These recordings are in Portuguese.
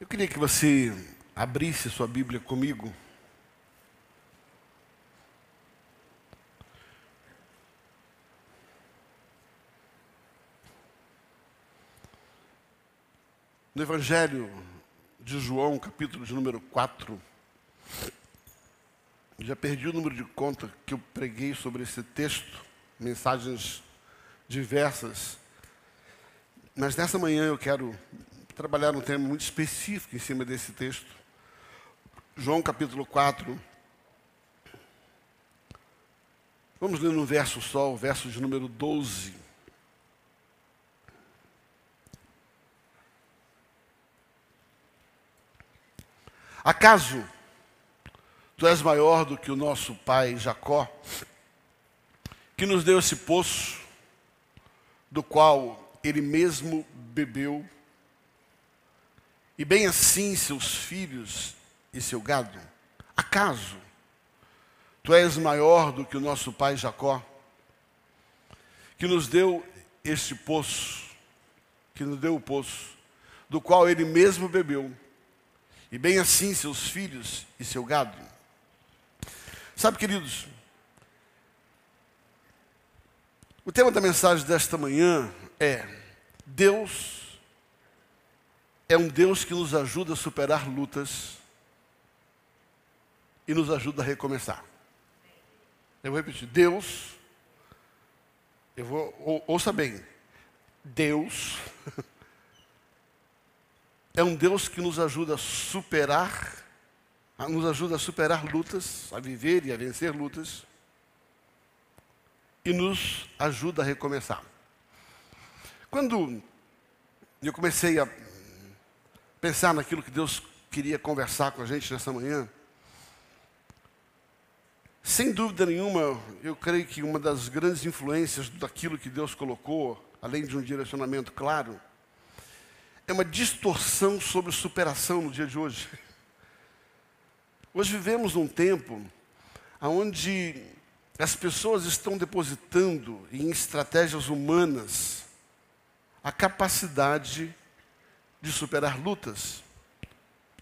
Eu queria que você abrisse sua Bíblia comigo. No Evangelho de João, capítulo de número 4. Já perdi o número de conta que eu preguei sobre esse texto, mensagens diversas. Mas nessa manhã eu quero trabalhar um tema muito específico em cima desse texto. João capítulo 4. Vamos ler no verso só, o verso de número 12. Acaso tu és maior do que o nosso pai Jacó, que nos deu esse poço, do qual ele mesmo bebeu e bem assim seus filhos e seu gado? Acaso tu és maior do que o nosso pai Jacó, que nos deu este poço, que nos deu o poço, do qual ele mesmo bebeu, e bem assim seus filhos e seu gado? Sabe, queridos, o tema da mensagem desta manhã é Deus é um Deus que nos ajuda a superar lutas e nos ajuda a recomeçar. Eu vou repetir: Deus, eu vou, ou, ouça bem, Deus é um Deus que nos ajuda a superar, a, nos ajuda a superar lutas, a viver e a vencer lutas, e nos ajuda a recomeçar. Quando eu comecei a pensar naquilo que Deus queria conversar com a gente nessa manhã, sem dúvida nenhuma, eu creio que uma das grandes influências daquilo que Deus colocou, além de um direcionamento claro, é uma distorção sobre superação no dia de hoje. Hoje vivemos num tempo onde as pessoas estão depositando em estratégias humanas a capacidade de superar lutas.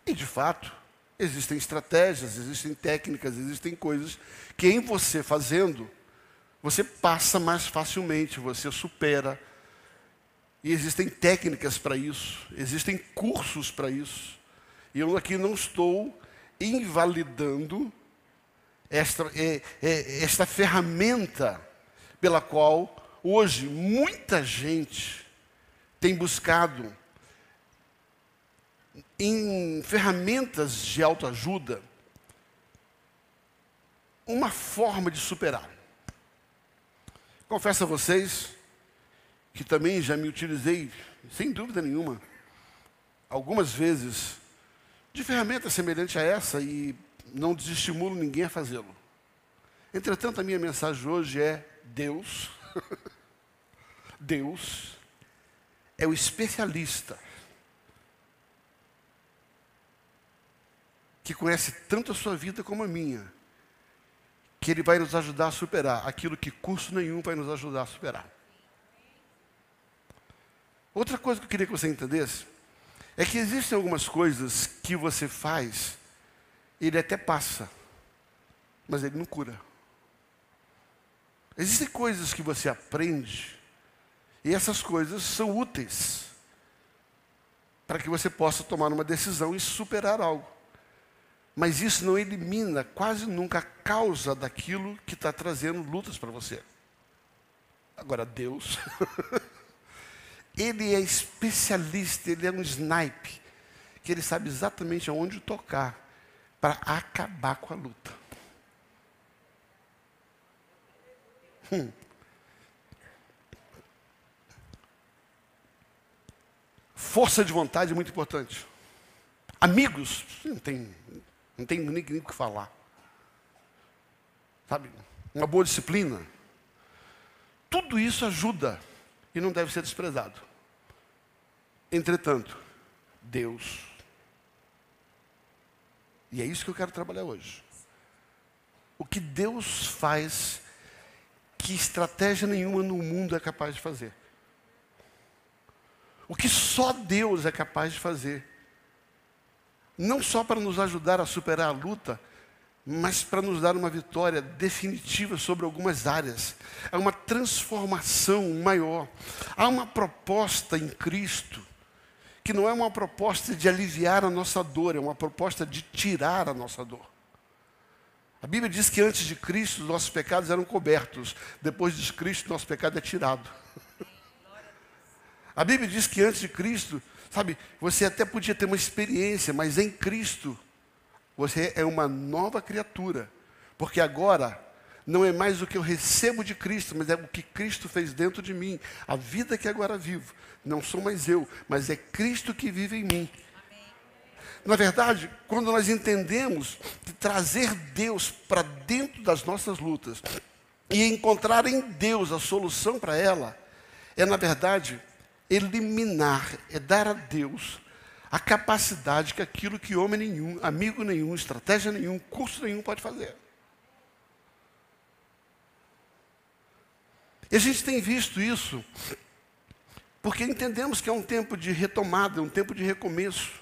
E, de fato, existem estratégias, existem técnicas, existem coisas que em você fazendo, você passa mais facilmente, você supera. E existem técnicas para isso, existem cursos para isso. E eu aqui não estou invalidando esta, é, é, esta ferramenta pela qual hoje muita gente tem buscado em ferramentas de autoajuda uma forma de superar. Confesso a vocês que também já me utilizei, sem dúvida nenhuma, algumas vezes, de ferramenta semelhante a essa e não desestimulo ninguém a fazê-lo. Entretanto, a minha mensagem hoje é: Deus, Deus é o especialista que conhece tanto a sua vida como a minha, que Ele vai nos ajudar a superar aquilo que curso nenhum vai nos ajudar a superar. Outra coisa que eu queria que você entendesse é que existem algumas coisas que você faz, ele até passa, mas ele não cura. Existem coisas que você aprende, e essas coisas são úteis para que você possa tomar uma decisão e superar algo. Mas isso não elimina quase nunca a causa daquilo que está trazendo lutas para você. Agora, Deus, Ele é especialista, Ele é um snipe, que Ele sabe exatamente aonde tocar para acabar com a luta. Hum. Força de vontade é muito importante. Amigos, não tem não tem nem, nem o que falar. Sabe? Uma boa disciplina. Tudo isso ajuda e não deve ser desprezado. Entretanto, Deus. E é isso que eu quero trabalhar hoje. O que Deus faz que estratégia nenhuma no mundo é capaz de fazer. O que só Deus é capaz de fazer não só para nos ajudar a superar a luta, mas para nos dar uma vitória definitiva sobre algumas áreas. Há uma transformação maior. Há uma proposta em Cristo, que não é uma proposta de aliviar a nossa dor, é uma proposta de tirar a nossa dor. A Bíblia diz que antes de Cristo nossos pecados eram cobertos, depois de Cristo nosso pecado é tirado. A Bíblia diz que antes de Cristo, sabe, você até podia ter uma experiência, mas em Cristo você é uma nova criatura. Porque agora não é mais o que eu recebo de Cristo, mas é o que Cristo fez dentro de mim. A vida que agora vivo, não sou mais eu, mas é Cristo que vive em mim. Na verdade, quando nós entendemos de trazer Deus para dentro das nossas lutas e encontrar em Deus a solução para ela, é na verdade eliminar, é dar a Deus a capacidade que aquilo que homem nenhum, amigo nenhum, estratégia nenhum, curso nenhum pode fazer. E a gente tem visto isso porque entendemos que é um tempo de retomada, um tempo de recomeço.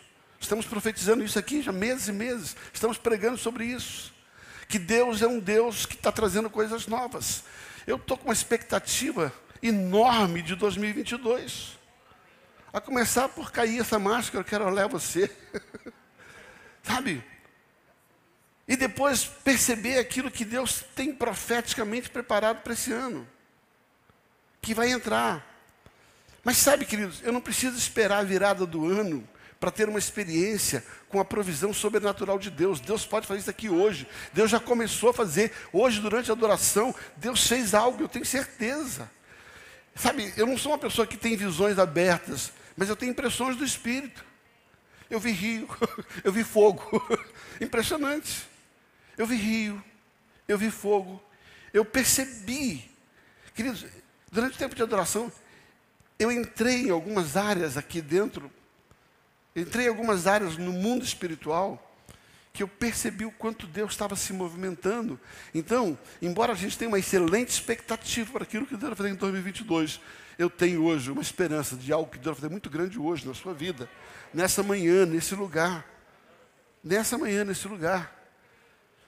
Estamos profetizando isso aqui já meses e meses. Estamos pregando sobre isso. Que Deus é um Deus que está trazendo coisas novas. Eu estou com uma expectativa enorme de 2022. A começar por cair essa máscara, eu quero olhar você. Sabe? E depois perceber aquilo que Deus tem profeticamente preparado para esse ano. Que vai entrar. Mas sabe, queridos, eu não preciso esperar a virada do ano para ter uma experiência com a provisão sobrenatural de Deus. Deus pode fazer isso aqui hoje. Deus já começou a fazer. Hoje, durante a adoração, Deus fez algo, eu tenho certeza. Sabe, eu não sou uma pessoa que tem visões abertas mas eu tenho impressões do Espírito. Eu vi rio, eu vi fogo. Impressionante. Eu vi rio, eu vi fogo. Eu percebi. Queridos, durante o tempo de adoração, eu entrei em algumas áreas aqui dentro, entrei em algumas áreas no mundo espiritual, que eu percebi o quanto Deus estava se movimentando. Então, embora a gente tenha uma excelente expectativa para aquilo que Deus vai fazer em 2022, eu tenho hoje uma esperança de algo que Deus vai fazer muito grande hoje na sua vida, nessa manhã, nesse lugar. Nessa manhã, nesse lugar.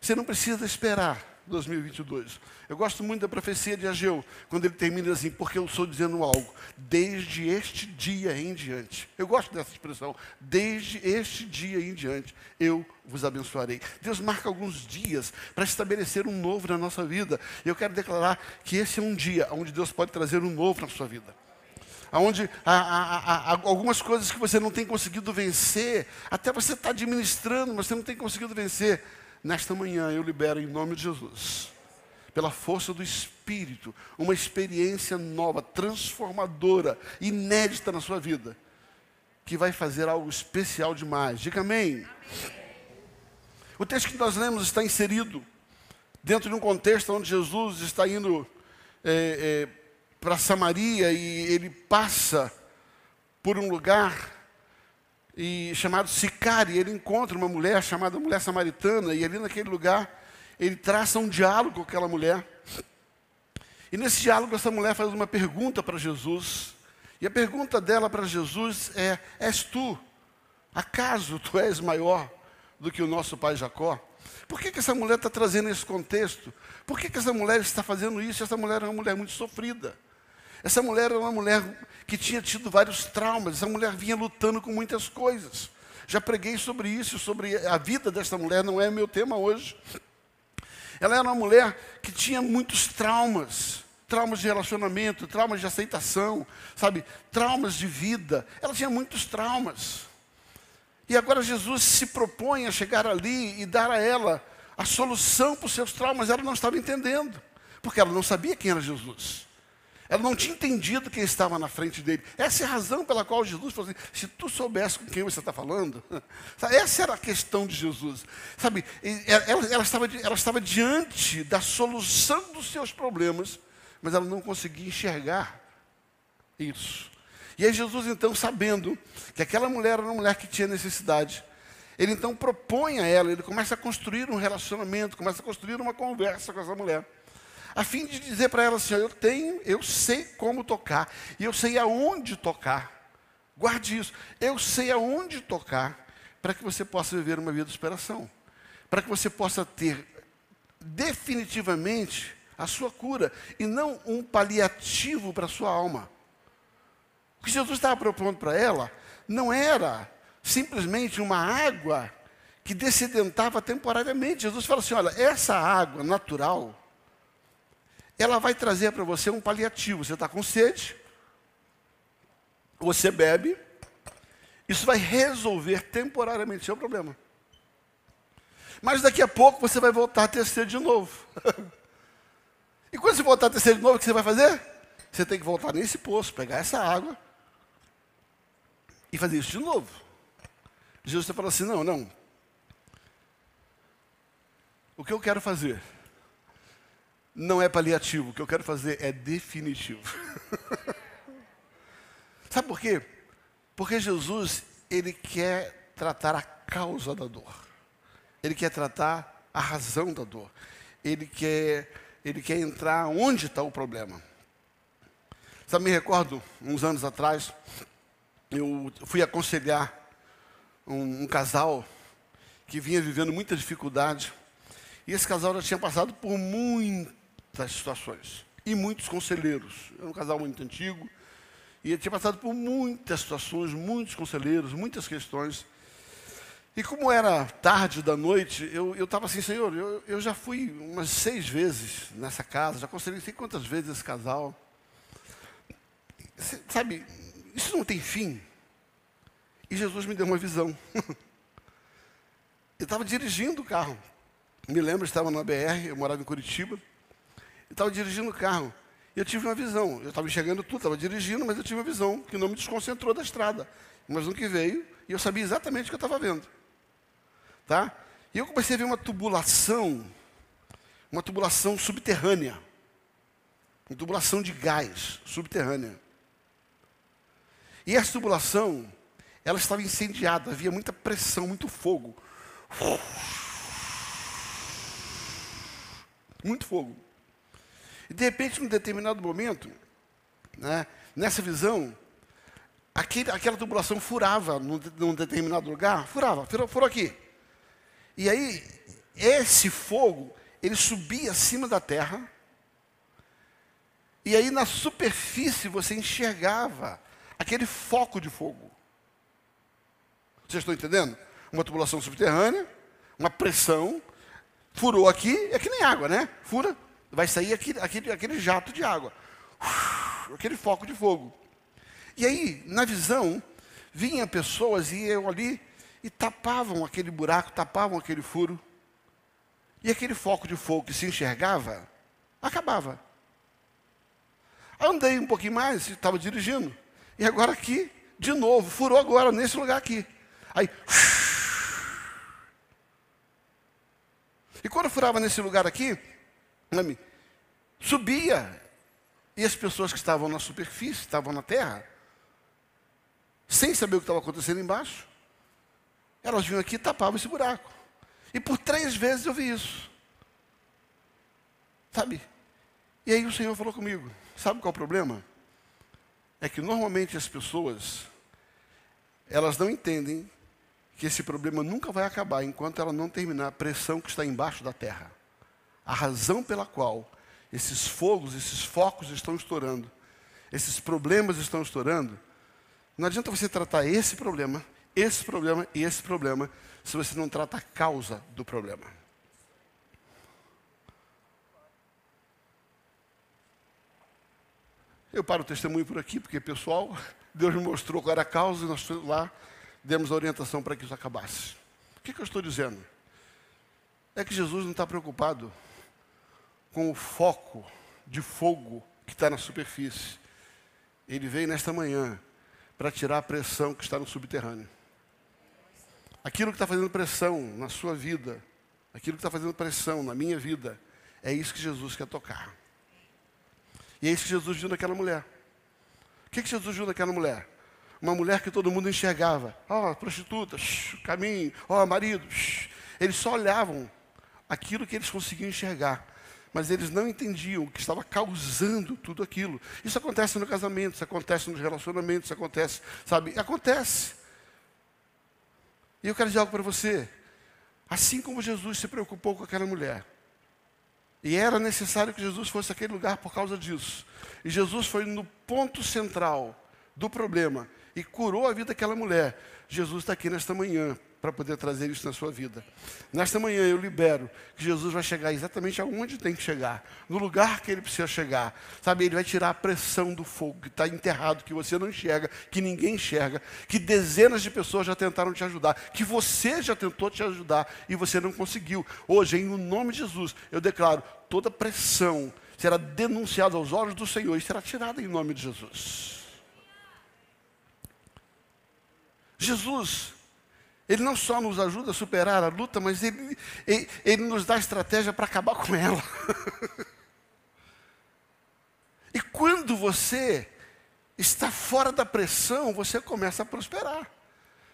Você não precisa esperar 2022. Eu gosto muito da profecia de Ageu, quando ele termina assim, porque eu estou dizendo algo, desde este dia em diante. Eu gosto dessa expressão, desde este dia em diante, eu vos abençoarei. Deus marca alguns dias para estabelecer um novo na nossa vida. E eu quero declarar que esse é um dia onde Deus pode trazer um novo na sua vida onde há, há, há, algumas coisas que você não tem conseguido vencer, até você está administrando, mas você não tem conseguido vencer. Nesta manhã eu libero em nome de Jesus, pela força do Espírito, uma experiência nova, transformadora, inédita na sua vida, que vai fazer algo especial demais. Diga amém. amém. O texto que nós lemos está inserido dentro de um contexto onde Jesus está indo é, é, para Samaria e ele passa por um lugar e chamado Sicari, ele encontra uma mulher chamada mulher samaritana, e ali naquele lugar ele traça um diálogo com aquela mulher. E nesse diálogo essa mulher faz uma pergunta para Jesus. E a pergunta dela para Jesus é: És tu, acaso tu és maior do que o nosso pai Jacó? Por que, que essa mulher está trazendo esse contexto? Por que, que essa mulher está fazendo isso? Essa mulher é uma mulher muito sofrida. Essa mulher era uma mulher que tinha tido vários traumas, essa mulher vinha lutando com muitas coisas. Já preguei sobre isso, sobre a vida dessa mulher, não é meu tema hoje. Ela era uma mulher que tinha muitos traumas, traumas de relacionamento, traumas de aceitação, sabe, traumas de vida. Ela tinha muitos traumas. E agora Jesus se propõe a chegar ali e dar a ela a solução para os seus traumas. Ela não estava entendendo, porque ela não sabia quem era Jesus. Ela não tinha entendido quem estava na frente dele. Essa é a razão pela qual Jesus falou assim: se tu soubesse com quem você está falando, essa era a questão de Jesus. Sabe, ela, ela, estava, ela estava diante da solução dos seus problemas, mas ela não conseguia enxergar isso. E aí Jesus, então, sabendo que aquela mulher era uma mulher que tinha necessidade, ele então propõe a ela, ele começa a construir um relacionamento, começa a construir uma conversa com essa mulher a fim de dizer para ela assim: eu tenho, eu sei como tocar, e eu sei aonde tocar. Guarde isso. Eu sei aonde tocar para que você possa viver uma vida de superação, para que você possa ter definitivamente a sua cura e não um paliativo para a sua alma. O que Jesus estava propondo para ela não era simplesmente uma água que descedentava temporariamente. Jesus fala assim: olha, essa água natural, ela vai trazer para você um paliativo. Você está com sede, você bebe, isso vai resolver temporariamente o seu problema. Mas daqui a pouco você vai voltar a ter sede de novo. e quando você voltar a ter sede de novo, o que você vai fazer? Você tem que voltar nesse poço, pegar essa água e fazer isso de novo. Jesus está falando assim: não, não. O que eu quero fazer não é paliativo, o que eu quero fazer é definitivo. Sabe por quê? Porque Jesus, ele quer tratar a causa da dor. Ele quer tratar a razão da dor. Ele quer, ele quer entrar onde está o problema. Sabe, me recordo, uns anos atrás, eu fui aconselhar um, um casal que vinha vivendo muita dificuldade. E esse casal já tinha passado por muitas situações. E muitos conselheiros. Era um casal muito antigo. E ele tinha passado por muitas situações, muitos conselheiros, muitas questões. E como era tarde da noite, eu estava assim, Senhor, eu, eu já fui umas seis vezes nessa casa, já aconselhei sei quantas vezes esse casal. Sabe, isso não tem fim. E Jesus me deu uma visão. eu estava dirigindo o carro. Me lembro, estava na BR, eu morava em Curitiba. Eu estava dirigindo o carro. E eu tive uma visão. Eu estava enxergando tudo, estava dirigindo, mas eu tive uma visão que não me desconcentrou da estrada. Mas no que veio, e eu sabia exatamente o que eu estava vendo. Tá? E eu comecei a ver uma tubulação, uma tubulação subterrânea. Uma tubulação de gás subterrânea. E essa tubulação, ela estava incendiada, havia muita pressão, muito fogo. Muito fogo. De repente, num determinado momento, né, nessa visão, aquele, aquela tubulação furava num, num, determinado lugar, furava, furou, furou aqui. E aí, esse fogo, ele subia acima da terra, e aí na superfície você enxergava aquele foco de fogo. Vocês estão entendendo? Uma tubulação subterrânea, uma pressão, furou aqui, é que nem água, né? Fura, vai sair aquele, aquele, aquele jato de água, aquele foco de fogo. E aí, na visão, vinham pessoas e eu ali e tapavam aquele buraco, tapavam aquele furo. E aquele foco de fogo que se enxergava, acabava. Andei um pouquinho mais, estava dirigindo. E agora aqui, de novo, furou agora, nesse lugar aqui. Aí. E quando furava nesse lugar aqui, subia. E as pessoas que estavam na superfície, estavam na terra, sem saber o que estava acontecendo embaixo, elas vinham aqui e tapavam esse buraco. E por três vezes eu vi isso. Sabe? E aí o Senhor falou comigo: sabe qual é o problema? É que normalmente as pessoas, elas não entendem que esse problema nunca vai acabar enquanto ela não terminar a pressão que está embaixo da terra. A razão pela qual esses fogos, esses focos estão estourando, esses problemas estão estourando, não adianta você tratar esse problema, esse problema e esse problema, se você não trata a causa do problema. Eu paro o testemunho por aqui, porque, pessoal, Deus me mostrou qual era a causa e nós lá demos a orientação para que isso acabasse. O que, que eu estou dizendo? É que Jesus não está preocupado com o foco de fogo que está na superfície. Ele veio nesta manhã para tirar a pressão que está no subterrâneo. Aquilo que está fazendo pressão na sua vida, aquilo que está fazendo pressão na minha vida, é isso que Jesus quer tocar. E é isso que Jesus viu naquela mulher. O que, que Jesus viu naquela mulher? Uma mulher que todo mundo enxergava. Ó, oh, prostituta, shh, caminho, ó, oh, marido. Shh. Eles só olhavam aquilo que eles conseguiam enxergar mas eles não entendiam o que estava causando tudo aquilo. Isso acontece no casamento, isso acontece nos relacionamentos, isso acontece, sabe? Acontece. E eu quero dizer algo para você. Assim como Jesus se preocupou com aquela mulher, e era necessário que Jesus fosse aquele lugar por causa disso. E Jesus foi no ponto central do problema e curou a vida daquela mulher. Jesus está aqui nesta manhã para poder trazer isso na sua vida. Nesta manhã eu libero que Jesus vai chegar exatamente aonde tem que chegar, no lugar que ele precisa chegar. Sabe, ele vai tirar a pressão do fogo que está enterrado, que você não enxerga, que ninguém enxerga, que dezenas de pessoas já tentaram te ajudar, que você já tentou te ajudar e você não conseguiu. Hoje, em nome de Jesus, eu declaro toda pressão será denunciada aos olhos do Senhor e será tirada em nome de Jesus. Jesus ele não só nos ajuda a superar a luta, mas ele, ele, ele nos dá estratégia para acabar com ela. e quando você está fora da pressão, você começa a prosperar.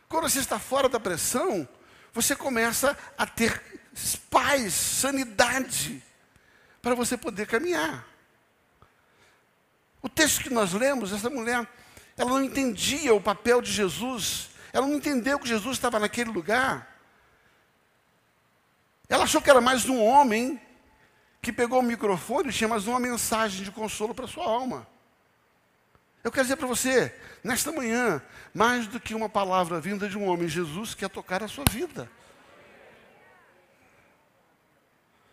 Quando você está fora da pressão, você começa a ter paz, sanidade, para você poder caminhar. O texto que nós lemos, essa mulher, ela não entendia o papel de Jesus ela não entendeu que Jesus estava naquele lugar. Ela achou que era mais um homem que pegou o microfone e tinha mais uma mensagem de consolo para sua alma. Eu quero dizer para você, nesta manhã, mais do que uma palavra vinda de um homem, Jesus quer tocar a sua vida.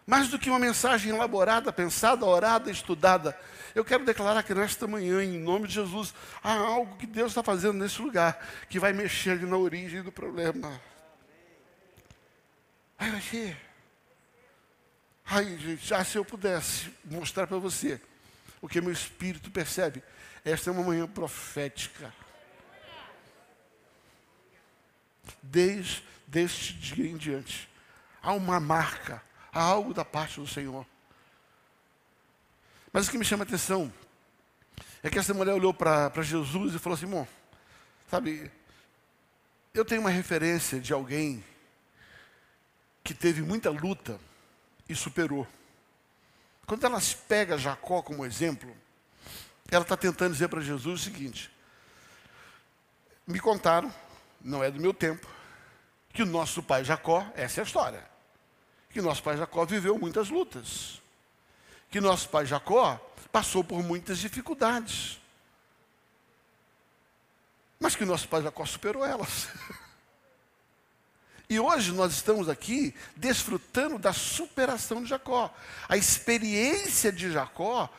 Mais do que uma mensagem elaborada, pensada, orada, estudada, eu quero declarar que nesta manhã, em nome de Jesus, há algo que Deus está fazendo nesse lugar, que vai mexer ali na origem do problema. Vai mexer. Ai, gente, já se eu pudesse mostrar para você o que meu espírito percebe, esta é uma manhã profética. Desde este dia em diante, há uma marca, há algo da parte do Senhor. Mas o que me chama a atenção é que essa mulher olhou para Jesus e falou assim: bom, sabe, eu tenho uma referência de alguém que teve muita luta e superou. Quando ela pega Jacó como exemplo, ela está tentando dizer para Jesus o seguinte: me contaram, não é do meu tempo, que o nosso pai Jacó, essa é a história, que nosso pai Jacó viveu muitas lutas que nosso pai Jacó passou por muitas dificuldades. Mas que nosso pai Jacó superou elas. E hoje nós estamos aqui desfrutando da superação de Jacó. A experiência de Jacó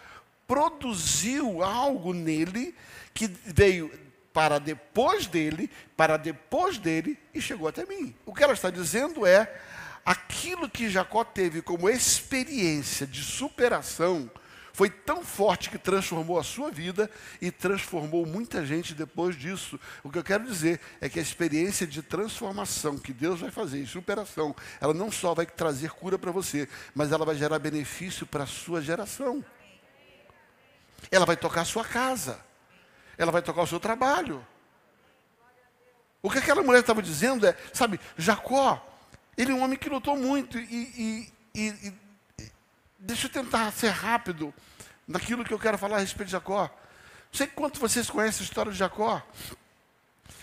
produziu algo nele que veio para depois dele, para depois dele e chegou até mim. O que ela está dizendo é: aquilo que Jacó teve como experiência de superação foi tão forte que transformou a sua vida e transformou muita gente depois disso. O que eu quero dizer é que a experiência de transformação que Deus vai fazer, superação, ela não só vai trazer cura para você, mas ela vai gerar benefício para a sua geração. Ela vai tocar a sua casa. Ela vai tocar o seu trabalho. O que aquela mulher estava dizendo é, sabe, Jacó ele é um homem que lutou muito e, e, e, e deixa eu tentar ser rápido naquilo que eu quero falar a respeito de Jacó. Não sei quanto vocês conhecem a história de Jacó.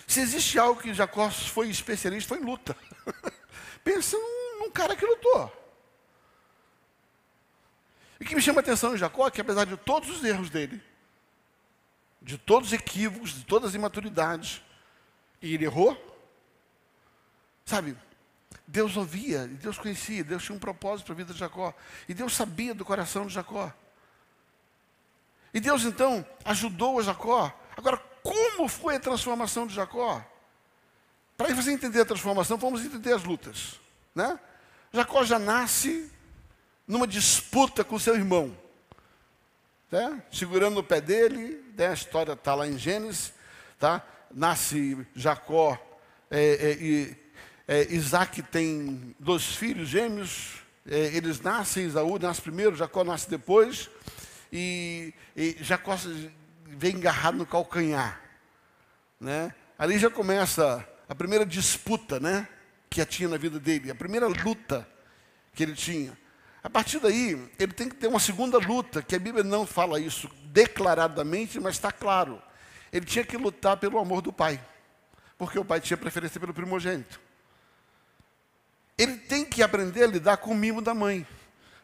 Se existe algo que Jacó foi especialista, foi em luta. Pensa num, num, cara que lutou. E o que me chama a atenção em Jacó é que, apesar de todos os erros dele, de todos os equívocos, de todas as imaturidades, e ele errou, sabe, Deus ouvia, Deus conhecia, Deus tinha um propósito para a vida de Jacó. E Deus sabia do coração de Jacó. E Deus então ajudou a Jacó. Agora, como foi a transformação de Jacó? Para você entender a transformação, vamos entender as lutas. Né? Jacó já nasce numa disputa com seu irmão. Né? Segurando no pé dele, né? a história está lá em Gênesis. Tá? Nasce Jacó é, é, e é, Isaac tem dois filhos gêmeos, é, eles nascem, Isaú nasce primeiro, Jacó nasce depois, e, e Jacó vem agarrado no calcanhar. Né? Ali já começa a primeira disputa né, que tinha na vida dele, a primeira luta que ele tinha. A partir daí, ele tem que ter uma segunda luta, que a Bíblia não fala isso declaradamente, mas está claro. Ele tinha que lutar pelo amor do pai, porque o pai tinha preferência pelo primogênito. Ele tem que aprender a lidar com o mimo da mãe.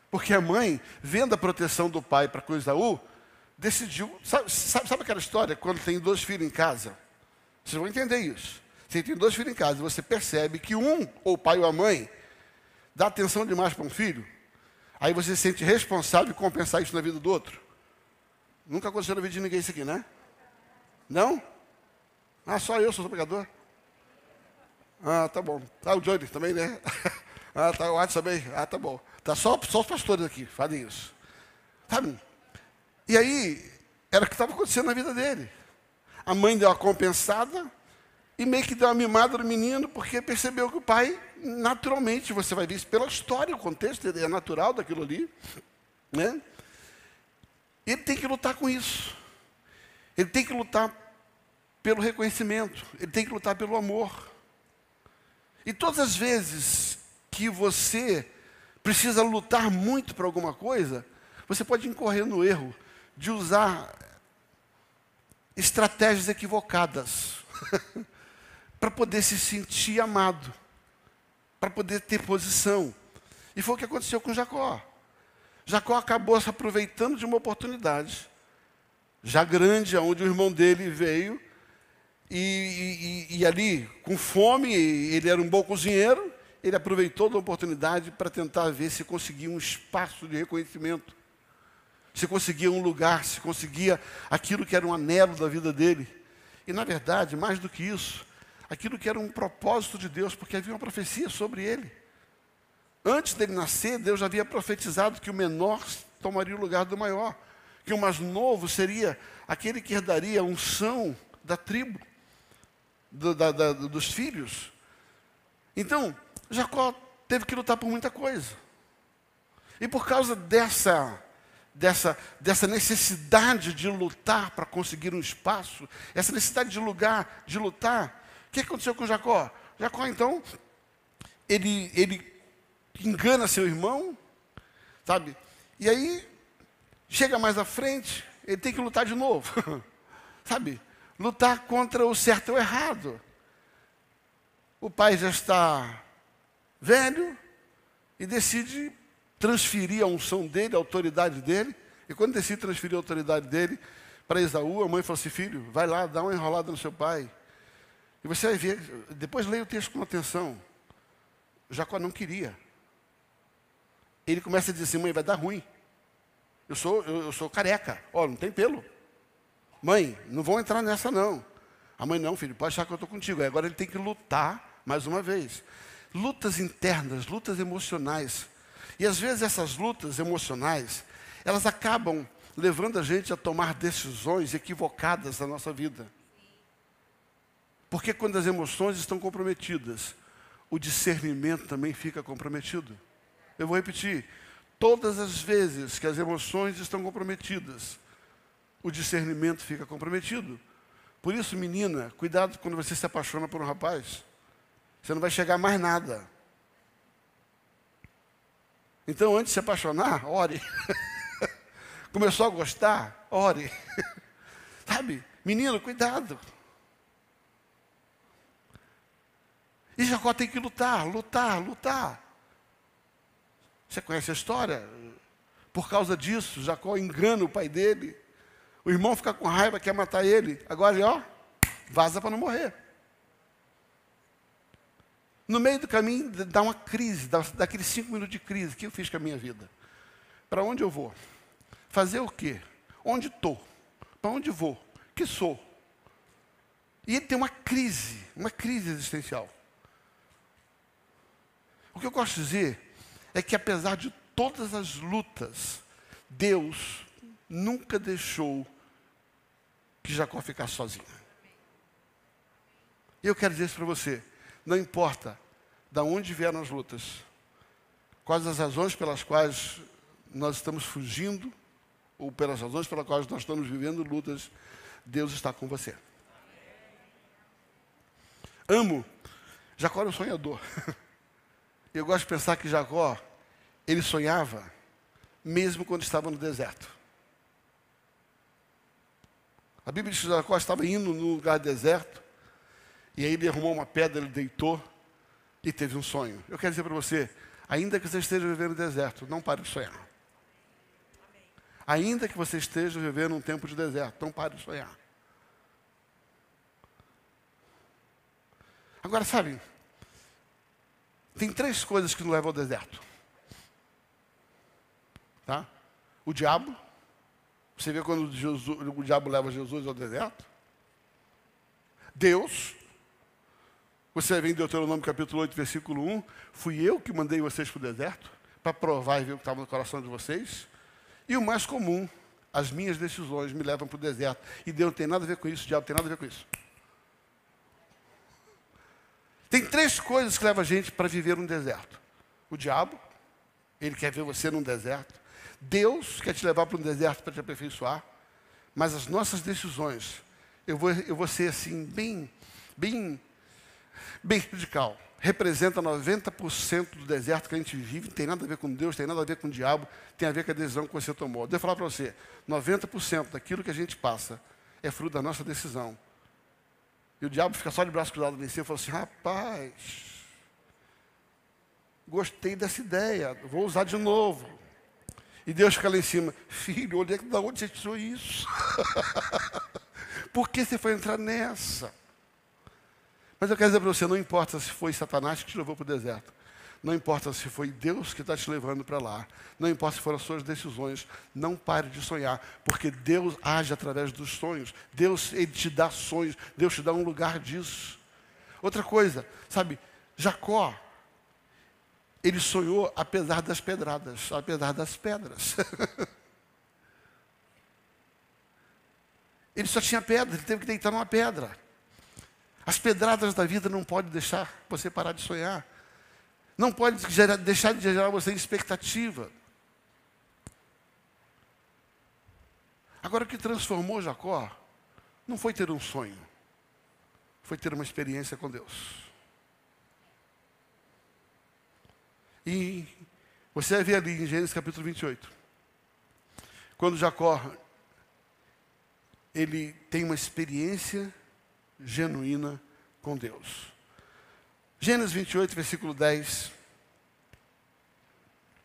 Porque a mãe, vendo a proteção do pai para com Isaú, decidiu. Sabe, sabe, sabe, aquela história quando tem dois filhos em casa? Vocês vão entender isso. Você tem dois filhos em casa e você percebe que um, ou o pai ou a mãe, dá atenção demais para um filho, aí você se sente responsável de compensar isso na vida do outro. Nunca aconteceu na vida de ninguém isso aqui, né? Não? Ah, só eu sou pregador? Ah, tá bom. Ah, o Johnny também, né? ah, tá, o Watson também. Ah, tá bom. Tá só, só os pastores aqui, fazem isso. Sabe? E aí, era o que estava acontecendo na vida dele. A mãe deu uma compensada e meio que deu uma mimada no menino, porque percebeu que o pai, naturalmente, você vai ver isso pela história, o contexto é natural daquilo ali, né? Ele tem que lutar com isso. Ele tem que lutar pelo reconhecimento, ele tem que lutar pelo amor. E todas as vezes que você precisa lutar muito para alguma coisa, você pode incorrer no erro de usar estratégias equivocadas para poder se sentir amado, para poder ter posição. E foi o que aconteceu com Jacó. Jacó acabou se aproveitando de uma oportunidade, já grande, aonde o irmão dele veio, e, e, e, ali, com fome, ele era um bom cozinheiro, ele aproveitou da oportunidade para tentar ver se conseguia um espaço de reconhecimento se conseguia um lugar, se conseguia aquilo que era um anelo da vida dele. E, na verdade, mais do que isso, aquilo que era um propósito de Deus, porque havia uma profecia sobre ele. Antes dele nascer, Deus havia profetizado que o menor tomaria o lugar do maior, que o mais novo seria aquele que herdaria a unção da tribo, do, da, da, dos filhos. Então, Jacó teve que lutar por muita coisa. E por causa dessa dessa, dessa necessidade de lutar para conseguir um espaço, essa necessidade de lugar, de lutar. O que aconteceu com Jacó? Jacó, então, ele, ele engana seu irmão, sabe? E aí, chega mais à frente, ele tem que lutar de novo, sabe? Lutar contra o certo ou o errado. O pai já está velho e decide transferir a unção dele, a autoridade dele. E quando decide transferir a autoridade dele para Esaú, a mãe falou assim: Filho, vai lá, dá uma enrolada no seu pai. E você vai ver, depois leia o texto com atenção. Jacó não queria. Ele começa a dizer assim: Mãe, vai dar ruim. Eu sou, eu, eu sou careca, ó, não tem pelo. Mãe, não vão entrar nessa não. A mãe, não, filho, pode achar que eu estou contigo. Aí agora ele tem que lutar mais uma vez. Lutas internas, lutas emocionais. E às vezes essas lutas emocionais, elas acabam levando a gente a tomar decisões equivocadas na nossa vida. Porque quando as emoções estão comprometidas, o discernimento também fica comprometido. Eu vou repetir: todas as vezes que as emoções estão comprometidas, o discernimento fica comprometido. Por isso, menina, cuidado quando você se apaixona por um rapaz. Você não vai chegar mais nada. Então, antes de se apaixonar, ore. Começou a gostar, ore. Sabe? Menino, cuidado. E Jacó tem que lutar, lutar, lutar. Você conhece a história? Por causa disso, Jacó engana o pai dele. O irmão fica com raiva, quer matar ele. Agora ele, ó, vaza para não morrer. No meio do caminho dá uma crise, dá, daqueles cinco minutos de crise. O que eu fiz com a minha vida? Para onde eu vou? Fazer o quê? Onde estou? Para onde vou? Que sou? E ele tem uma crise, uma crise existencial. O que eu gosto de dizer é que apesar de todas as lutas, Deus nunca deixou que Jacó ficasse sozinho. E eu quero dizer isso para você. Não importa de onde vieram as lutas, quais as razões pelas quais nós estamos fugindo, ou pelas razões pelas quais nós estamos vivendo lutas, Deus está com você. Amo. Jacó era um sonhador. Eu gosto de pensar que Jacó, ele sonhava mesmo quando estava no deserto. A Bíblia diz que Jacó estava indo no lugar deserto, e aí ele arrumou uma pedra, ele deitou, e teve um sonho. Eu quero dizer para você, ainda que você esteja vivendo no deserto, não pare de sonhar. Ainda que você esteja vivendo um tempo de deserto, não pare de sonhar. Agora, sabe, tem três coisas que nos levam ao deserto. Tá? O diabo. Você vê quando Jesus, o diabo leva Jesus ao deserto. Deus. Você vê em Deuteronômio capítulo 8, versículo 1. Fui eu que mandei vocês para o deserto para provar e ver o que estava no coração de vocês. E o mais comum, as minhas decisões me levam para o deserto. E Deus não tem nada a ver com isso, o diabo tem nada a ver com isso. Tem três coisas que levam a gente para viver um deserto: o diabo, ele quer ver você num deserto. Deus quer te levar para um deserto para te aperfeiçoar. Mas as nossas decisões, eu vou, eu vou ser assim, bem, bem, bem radical. Representa 90% do deserto que a gente vive, tem nada a ver com Deus, tem nada a ver com o diabo, tem a ver com a decisão que você tomou. Eu falar para você: 90% daquilo que a gente passa é fruto da nossa decisão. E o diabo fica só de braço cruzado em cima e fala assim: rapaz, gostei dessa ideia, vou usar de novo. E Deus fica lá em cima: filho, onde é que, da onde você tirou isso? Por que você foi entrar nessa? Mas eu quero dizer para você: não importa se foi Satanás que te levou para o deserto. Não importa se foi Deus que está te levando para lá. Não importa se foram as suas decisões. Não pare de sonhar, porque Deus age através dos sonhos. Deus ele te dá sonhos. Deus te dá um lugar disso. Outra coisa, sabe? Jacó, ele sonhou apesar das pedradas, apesar das pedras. ele só tinha pedra, ele teve que deitar numa pedra. As pedradas da vida não podem deixar você parar de sonhar. Não pode gerar, deixar de gerar você expectativa. Agora, o que transformou Jacó não foi ter um sonho, foi ter uma experiência com Deus. E você vai ver ali em Gênesis capítulo 28, quando Jacó ele tem uma experiência genuína com Deus. Gênesis 28, versículo 10.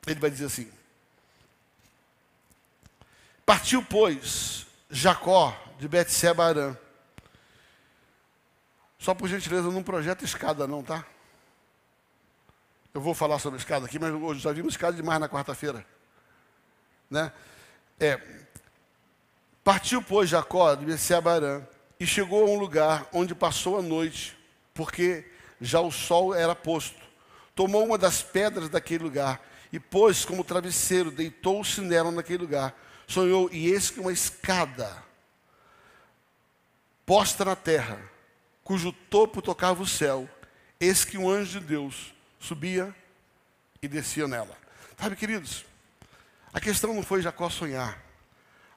Ele vai dizer assim: Partiu, pois, Jacó de Betseba Arã. Só por gentileza, não projeta escada não, tá? Eu vou falar sobre escada aqui, mas hoje já vimos escada demais na quarta-feira. Né? É, partiu, pois, Jacó de Betseba Arã e chegou a um lugar onde passou a noite, porque já o sol era posto. Tomou uma das pedras daquele lugar e pôs como travesseiro, deitou-se nela naquele lugar. Sonhou, e eis que uma escada posta na terra, cujo topo tocava o céu, eis que um anjo de Deus subia e descia nela. Sabe, queridos, a questão não foi Jacó sonhar.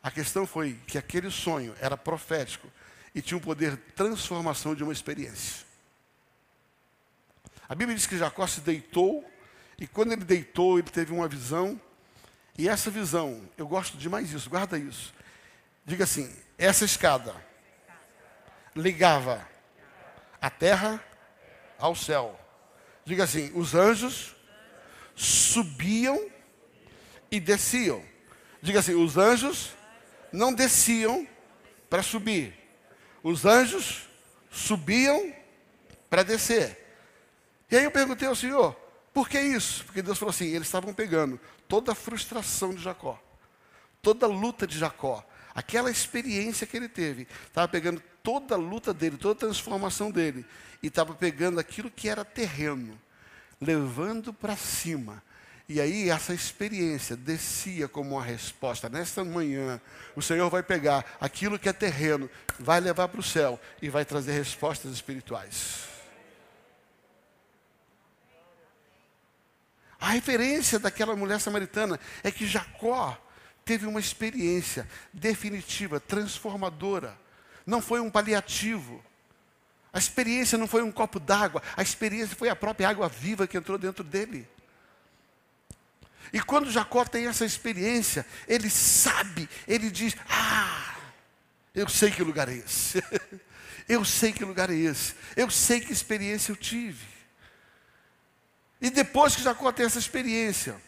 A questão foi que aquele sonho era profético e tinha um poder de transformação de uma experiência. A Bíblia diz que Jacó se deitou, e quando ele deitou, ele teve uma visão, e essa visão, eu gosto demais disso, guarda isso. Diga assim: essa escada ligava a terra ao céu. Diga assim: os anjos subiam e desciam. Diga assim: os anjos não desciam para subir, os anjos subiam para descer. E aí eu perguntei ao Senhor, por que isso? Porque Deus falou assim: eles estavam pegando toda a frustração de Jacó, toda a luta de Jacó, aquela experiência que ele teve, estava pegando toda a luta dele, toda a transformação dele, e estava pegando aquilo que era terreno, levando para cima. E aí essa experiência descia como uma resposta. Nesta manhã, o Senhor vai pegar aquilo que é terreno, vai levar para o céu e vai trazer respostas espirituais. A referência daquela mulher samaritana é que Jacó teve uma experiência definitiva, transformadora. Não foi um paliativo. A experiência não foi um copo d'água, a experiência foi a própria água viva que entrou dentro dele. E quando Jacó tem essa experiência, ele sabe, ele diz: Ah, eu sei que lugar é esse. eu sei que lugar é esse. Eu sei que experiência eu tive. E depois que Jacó tem essa experiência,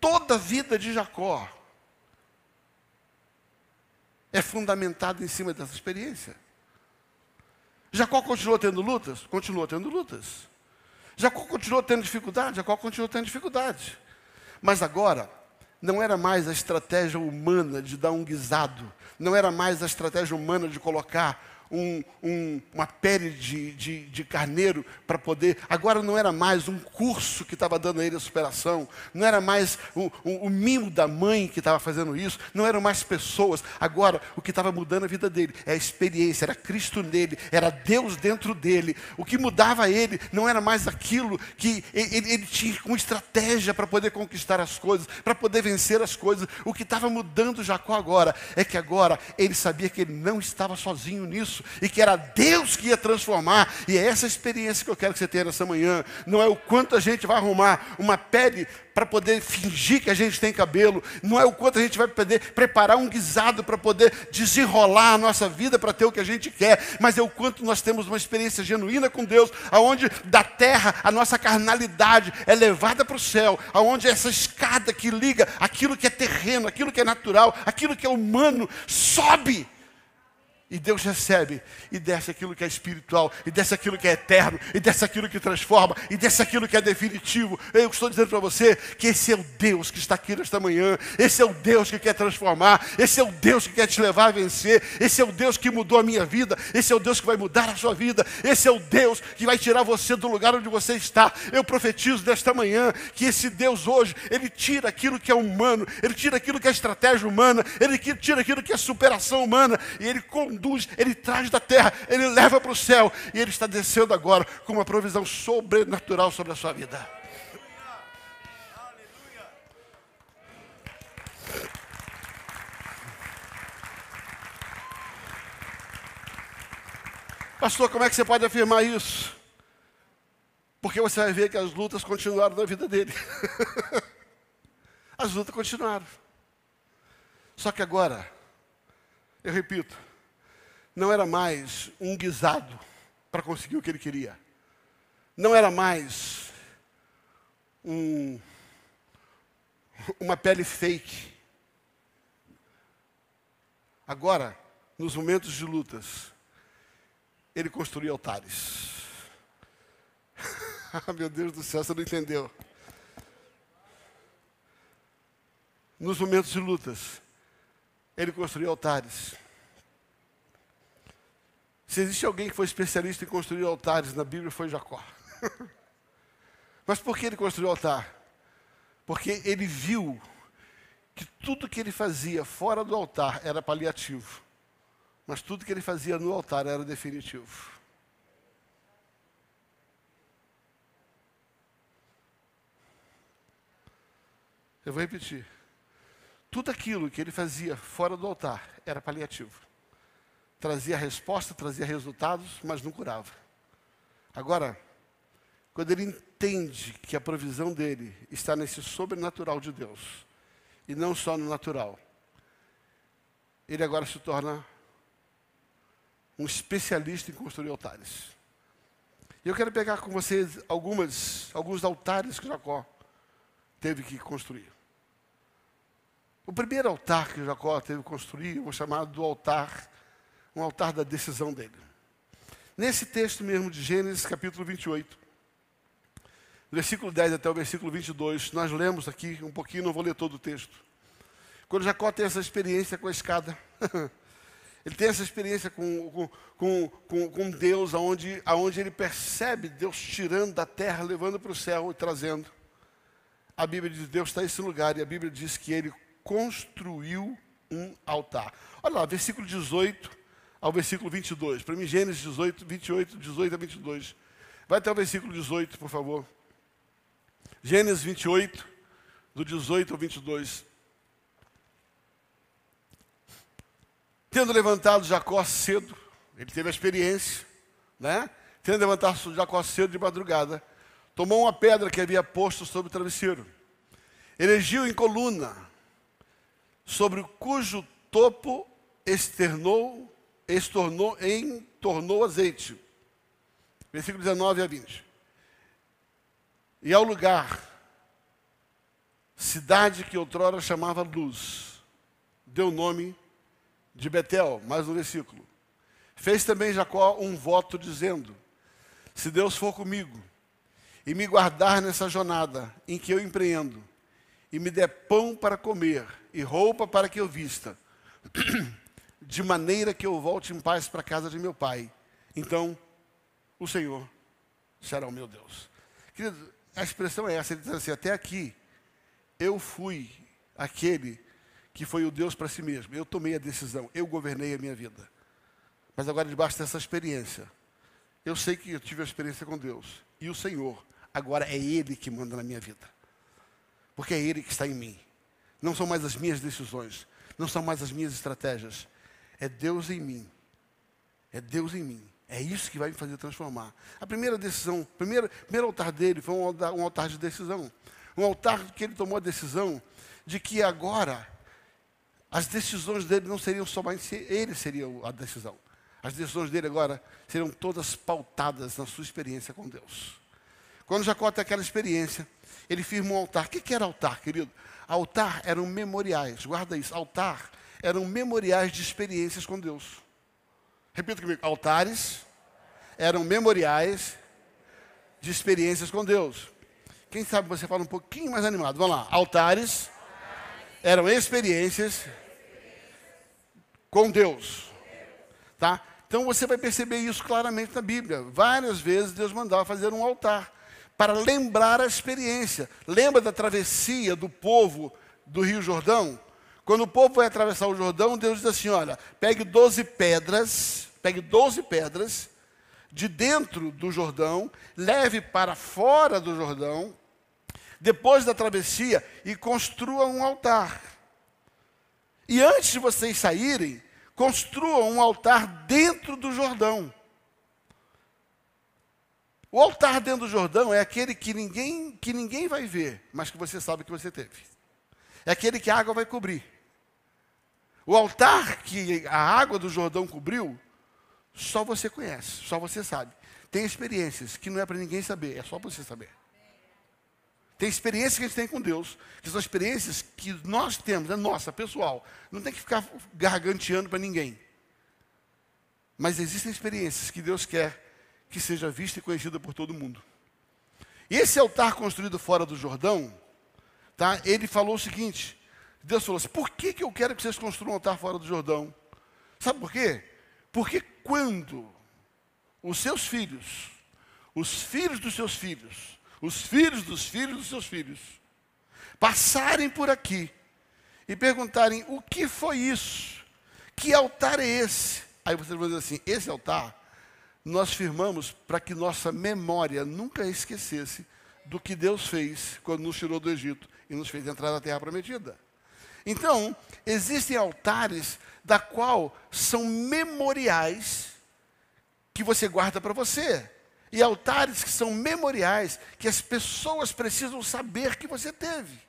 toda a vida de Jacó é fundamentada em cima dessa experiência. Jacó continuou tendo lutas? Continuou tendo lutas. Jacó continuou tendo dificuldade? Jacó continuou tendo dificuldade. Mas agora, não era mais a estratégia humana de dar um guisado, não era mais a estratégia humana de colocar um, um, uma pele de, de, de carneiro para poder. Agora não era mais um curso que estava dando a ele a superação, não era mais o, o, o mimo da mãe que estava fazendo isso, não eram mais pessoas. Agora o que estava mudando a vida dele é a experiência, era Cristo nele, era Deus dentro dele. O que mudava ele não era mais aquilo que ele, ele tinha uma estratégia para poder conquistar as coisas, para poder vencer as coisas. O que estava mudando Jacó agora é que agora ele sabia que ele não estava sozinho nisso isso e que era Deus que ia transformar. E é essa experiência que eu quero que você tenha nessa manhã. Não é o quanto a gente vai arrumar uma pele para poder fingir que a gente tem cabelo, não é o quanto a gente vai poder preparar um guisado para poder desenrolar a nossa vida para ter o que a gente quer, mas é o quanto nós temos uma experiência genuína com Deus, aonde da terra a nossa carnalidade é levada para o céu, aonde essa escada que liga aquilo que é terreno, aquilo que é natural, aquilo que é humano, sobe e Deus recebe e desce aquilo que é espiritual, e desce aquilo que é eterno, e desce aquilo que transforma, e desce aquilo que é definitivo. Eu estou dizendo para você que esse é o Deus que está aqui nesta manhã, esse é o Deus que quer transformar, esse é o Deus que quer te levar a vencer, esse é o Deus que mudou a minha vida, esse é o Deus que vai mudar a sua vida, esse é o Deus que vai tirar você do lugar onde você está. Eu profetizo nesta manhã que esse Deus hoje, ele tira aquilo que é humano, ele tira aquilo que é estratégia humana, ele tira aquilo que é superação humana, e ele conduz conduz, Ele traz da terra, Ele leva para o céu. E Ele está descendo agora com uma provisão sobrenatural sobre a sua vida. Pastor, como é que você pode afirmar isso? Porque você vai ver que as lutas continuaram na vida dele. as lutas continuaram. Só que agora, eu repito, não era mais um guisado para conseguir o que ele queria. Não era mais um, uma pele fake. Agora, nos momentos de lutas, ele construía altares. ah, meu Deus do céu, você não entendeu. Nos momentos de lutas, ele construía altares. Se existe alguém que foi especialista em construir altares na Bíblia, foi Jacó. Mas por que ele construiu altar? Porque ele viu que tudo que ele fazia fora do altar era paliativo, mas tudo que ele fazia no altar era definitivo. Eu vou repetir. Tudo aquilo que ele fazia fora do altar era paliativo trazia resposta, trazia resultados, mas não curava. Agora, quando ele entende que a provisão dele está nesse sobrenatural de Deus, e não só no natural, ele agora se torna um especialista em construir altares. E eu quero pegar com vocês algumas, alguns altares que Jacó teve que construir. O primeiro altar que Jacó teve que construir, vou chamar do altar um altar da decisão dele. Nesse texto mesmo de Gênesis, capítulo 28, versículo 10 até o versículo 22, nós lemos aqui um pouquinho, não vou ler todo o texto. Quando Jacó tem essa experiência com a escada, ele tem essa experiência com, com, com, com Deus, aonde, aonde ele percebe Deus tirando da terra, levando para o céu e trazendo. A Bíblia diz: Deus está nesse lugar, e a Bíblia diz que ele construiu um altar. Olha lá, versículo 18 ao versículo 22. Para mim, Gênesis 18, 28, 18 a 22. Vai até o versículo 18, por favor. Gênesis 28, do 18 ao 22. Tendo levantado Jacó cedo, ele teve a experiência, né? Tendo levantado Jacó cedo de madrugada, tomou uma pedra que havia posto sobre o travesseiro, erigiu em coluna, sobre cujo topo externou estornou, entornou azeite. Versículo 19 a 20. E ao lugar, cidade que outrora chamava Luz, deu o nome de Betel, mais um versículo. Fez também Jacó um voto dizendo: Se Deus for comigo e me guardar nessa jornada em que eu empreendo, e me der pão para comer e roupa para que eu vista, de maneira que eu volte em paz para a casa de meu pai, então o Senhor será o meu Deus. Querido, a expressão é essa, ele diz assim, até aqui eu fui aquele que foi o Deus para si mesmo. Eu tomei a decisão, eu governei a minha vida. Mas agora, debaixo dessa experiência, eu sei que eu tive a experiência com Deus. E o Senhor, agora é Ele que manda na minha vida. Porque é Ele que está em mim. Não são mais as minhas decisões, não são mais as minhas estratégias. É Deus em mim. É Deus em mim. É isso que vai me fazer transformar. A primeira decisão, o primeiro, primeiro altar dele foi um altar, um altar de decisão. Um altar que ele tomou a decisão de que agora as decisões dele não seriam somente ele seria a decisão. As decisões dele agora seriam todas pautadas na sua experiência com Deus. Quando Jacó tem aquela experiência, ele firma um altar. O que era altar, querido? Altar eram memoriais, guarda isso. Altar eram memoriais de experiências com Deus. Repita comigo: altares eram memoriais de experiências com Deus. Quem sabe você fala um pouquinho mais animado? Vamos lá. Altares eram experiências com Deus. Tá? Então você vai perceber isso claramente na Bíblia. Várias vezes Deus mandava fazer um altar para lembrar a experiência. Lembra da travessia do povo do Rio Jordão? Quando o povo vai atravessar o Jordão, Deus diz assim: olha, pegue 12 pedras, pegue 12 pedras de dentro do Jordão, leve para fora do Jordão, depois da travessia, e construa um altar. E antes de vocês saírem, construam um altar dentro do Jordão. O altar dentro do Jordão é aquele que ninguém, que ninguém vai ver, mas que você sabe que você teve. É aquele que a água vai cobrir. O altar que a água do Jordão cobriu, só você conhece, só você sabe. Tem experiências que não é para ninguém saber, é só você saber. Tem experiências que a gente tem com Deus, que são experiências que nós temos, é nossa, pessoal. Não tem que ficar garganteando para ninguém. Mas existem experiências que Deus quer que seja vista e conhecida por todo mundo. E esse altar construído fora do Jordão, tá? Ele falou o seguinte: Deus falou assim: por que, que eu quero que vocês construam um altar fora do Jordão? Sabe por quê? Porque quando os seus filhos, os filhos dos seus filhos, os filhos dos filhos dos seus filhos, passarem por aqui e perguntarem: o que foi isso? Que altar é esse? Aí vocês vão dizer assim: esse altar nós firmamos para que nossa memória nunca esquecesse do que Deus fez quando nos tirou do Egito e nos fez entrar na terra prometida. Então, existem altares da qual são memoriais que você guarda para você e altares que são memoriais que as pessoas precisam saber que você teve.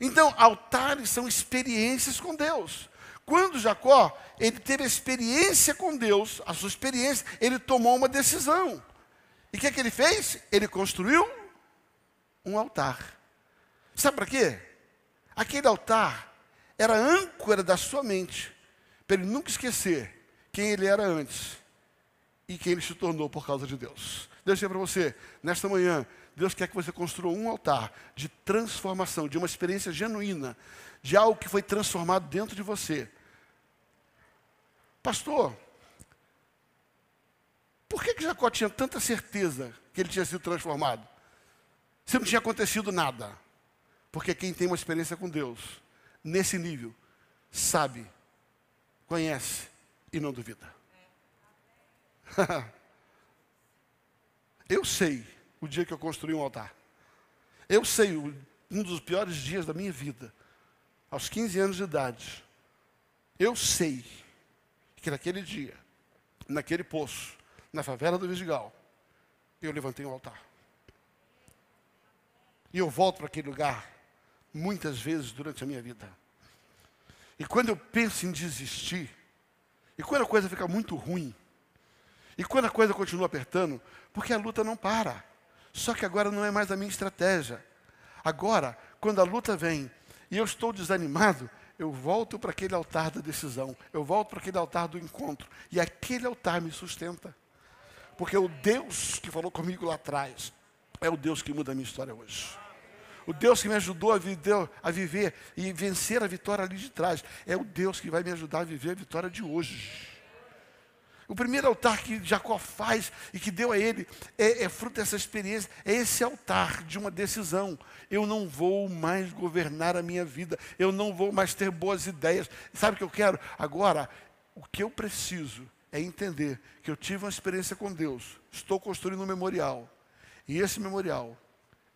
Então, altares são experiências com Deus. Quando Jacó, ele teve experiência com Deus, a sua experiência, ele tomou uma decisão. E o que, é que ele fez? Ele construiu um altar. Sabe para quê? Aquele altar era âncora da sua mente, para ele nunca esquecer quem ele era antes e quem ele se tornou por causa de Deus. Deus dizer para você, nesta manhã, Deus quer que você construa um altar de transformação, de uma experiência genuína, de algo que foi transformado dentro de você. Pastor, por que, que Jacó tinha tanta certeza que ele tinha sido transformado? Se não tinha acontecido nada. Porque quem tem uma experiência com Deus, nesse nível, sabe, conhece e não duvida. eu sei o dia que eu construí um altar. Eu sei um dos piores dias da minha vida, aos 15 anos de idade. Eu sei que naquele dia, naquele poço, na favela do Vidigal, eu levantei um altar. E eu volto para aquele lugar muitas vezes durante a minha vida. E quando eu penso em desistir, e quando a coisa fica muito ruim, e quando a coisa continua apertando, porque a luta não para. Só que agora não é mais a minha estratégia. Agora, quando a luta vem e eu estou desanimado, eu volto para aquele altar da decisão, eu volto para aquele altar do encontro, e aquele altar me sustenta. Porque o Deus que falou comigo lá atrás é o Deus que muda a minha história hoje. O Deus que me ajudou a viver, a viver e vencer a vitória ali de trás é o Deus que vai me ajudar a viver a vitória de hoje. O primeiro altar que Jacó faz e que deu a ele é, é, fruto dessa experiência, é esse altar de uma decisão. Eu não vou mais governar a minha vida, eu não vou mais ter boas ideias. Sabe o que eu quero? Agora, o que eu preciso é entender que eu tive uma experiência com Deus, estou construindo um memorial, e esse memorial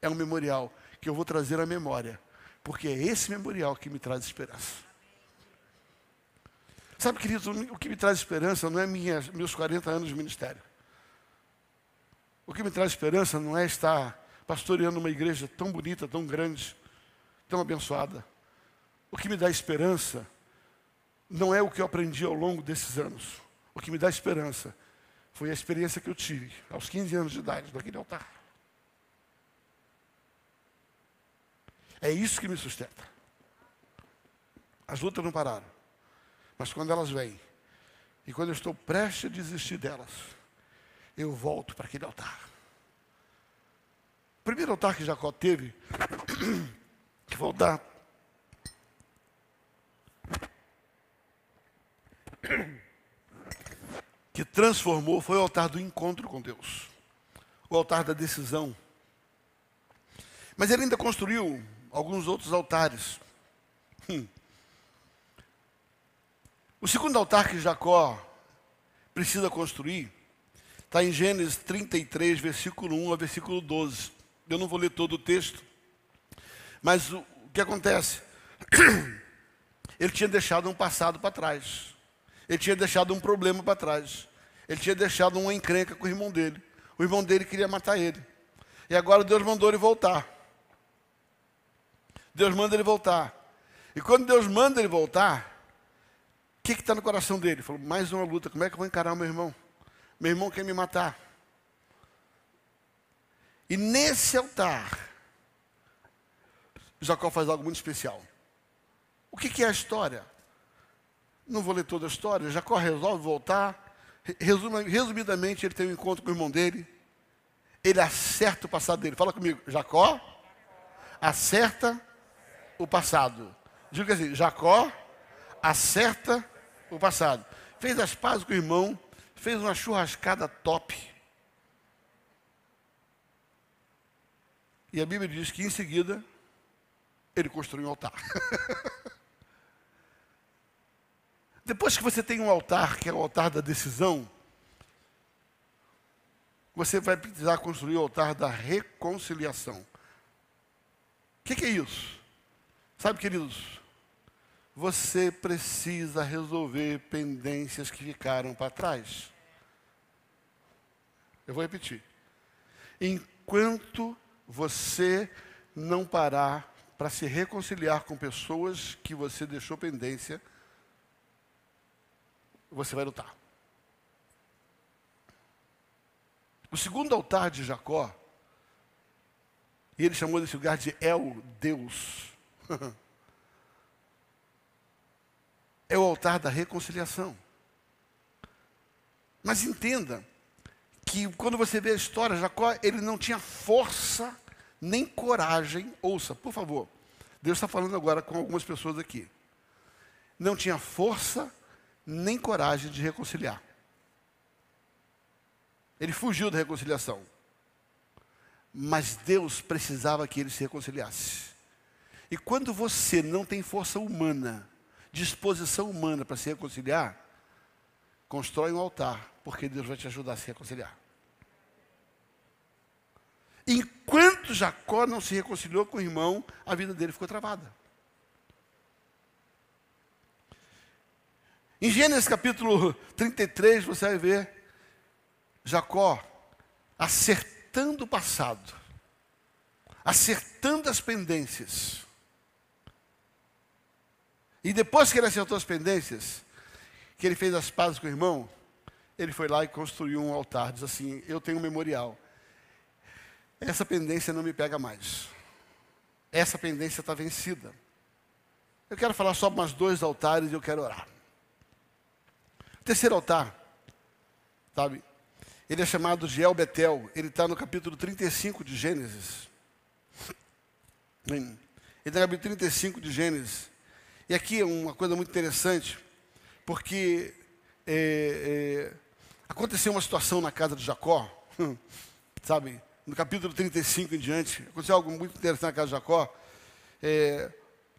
é um memorial que eu vou trazer à memória, porque é esse memorial que me traz esperança. Sabe, queridos, o que me traz esperança não é minha, meus 40 anos de ministério. O que me traz esperança não é estar pastoreando uma igreja tão bonita, tão grande, tão abençoada. O que me dá esperança não é o que eu aprendi ao longo desses anos. O que me dá esperança foi a experiência que eu tive aos 15 anos de idade naquele altar. É isso que me sustenta. As lutas não pararam. Mas quando elas vêm, e quando eu estou prestes a desistir delas, eu volto para aquele altar. O primeiro altar que Jacó teve, que altar. Que transformou foi o altar do encontro com Deus, o altar da decisão. Mas ele ainda construiu alguns outros altares. Hum. O segundo altar que Jacó precisa construir está em Gênesis 33, versículo 1 a versículo 12. Eu não vou ler todo o texto, mas o, que acontece? Ele tinha deixado um passado para trás, ele tinha deixado um problema para trás, ele tinha deixado uma encrenca com o irmão dele. O irmão dele queria matar ele, e agora Deus mandou ele voltar. Deus manda ele voltar. E quando Deus manda ele voltar, o que está no coração dele? Ele falou, mais uma luta, como é que eu vou encarar o meu irmão? Meu irmão quer me matar. E nesse altar, Jacó faz algo muito especial. O que, que é a história? Não vou ler toda a história. Jacó resolve voltar. resumidamente, ele tem um encontro com o irmão dele. Ele acerta o passado dele. Fala comigo, Jacó acerta o passado. Diga assim, Jacó acerta o passado. Fez as pazes com o irmão, fez uma churrascada top. E a Bíblia diz que em seguida ele construiu um altar. Depois que você tem um altar, que é o altar da decisão, você vai precisar construir o altar da reconciliação. O que, que é isso? Sabe, queridos, você precisa resolver pendências que ficaram para trás. Eu vou repetir. Enquanto você não parar para se reconciliar com pessoas que você deixou pendência, você vai lutar. O segundo altar de Jacó, e ele chamou desse lugar de El Deus. É o altar da reconciliação. Mas entenda que quando você vê a história, Jacó, ele não tinha força nem coragem. Ouça, por favor. Deus está falando agora com algumas pessoas aqui. Não tinha força nem coragem de reconciliar. Ele fugiu da reconciliação. Mas Deus precisava que ele se reconciliasse. E quando você não tem força humana disposição humana para se reconciliar, constrói um altar, porque Deus vai te ajudar a se reconciliar. Enquanto Jacó não se reconciliou com o irmão, a vida dele ficou travada. Em Gênesis capítulo 33, você vai ver Jacó acertando o passado, acertando as pendências. E depois que ele acertou as pendências, que ele fez as pazes com o irmão, ele foi lá e construiu um altar. Diz assim: Eu tenho um memorial. essa pendência não me pega mais. Essa pendência está vencida. Eu quero falar só mais dois altares e eu quero orar. O terceiro altar, sabe? Ele é chamado de El Betel. Ele está no capítulo 35 de Gênesis. Ele está no capítulo 35 de Gênesis. E aqui é uma coisa muito interessante, porque é, é, aconteceu uma situação na casa de Jacó, sabe? No capítulo 35 em diante, aconteceu algo muito interessante na casa de Jacó. É,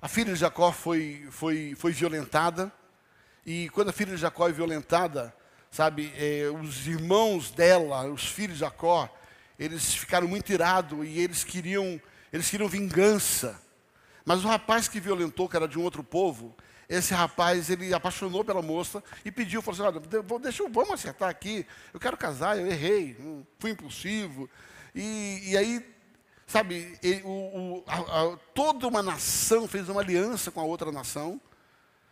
a filha de Jacó foi, foi, foi violentada, e quando a filha de Jacó é violentada, sabe, é, os irmãos dela, os filhos de Jacó, eles ficaram muito irados e eles queriam, eles queriam vingança. Mas o rapaz que violentou, que era de um outro povo, esse rapaz, ele apaixonou pela moça e pediu, falou assim, olha, deixa, vamos acertar aqui, eu quero casar, eu errei, fui impulsivo. E, e aí Sabe, ele, o, o, a, a, toda uma nação fez uma aliança com a outra nação,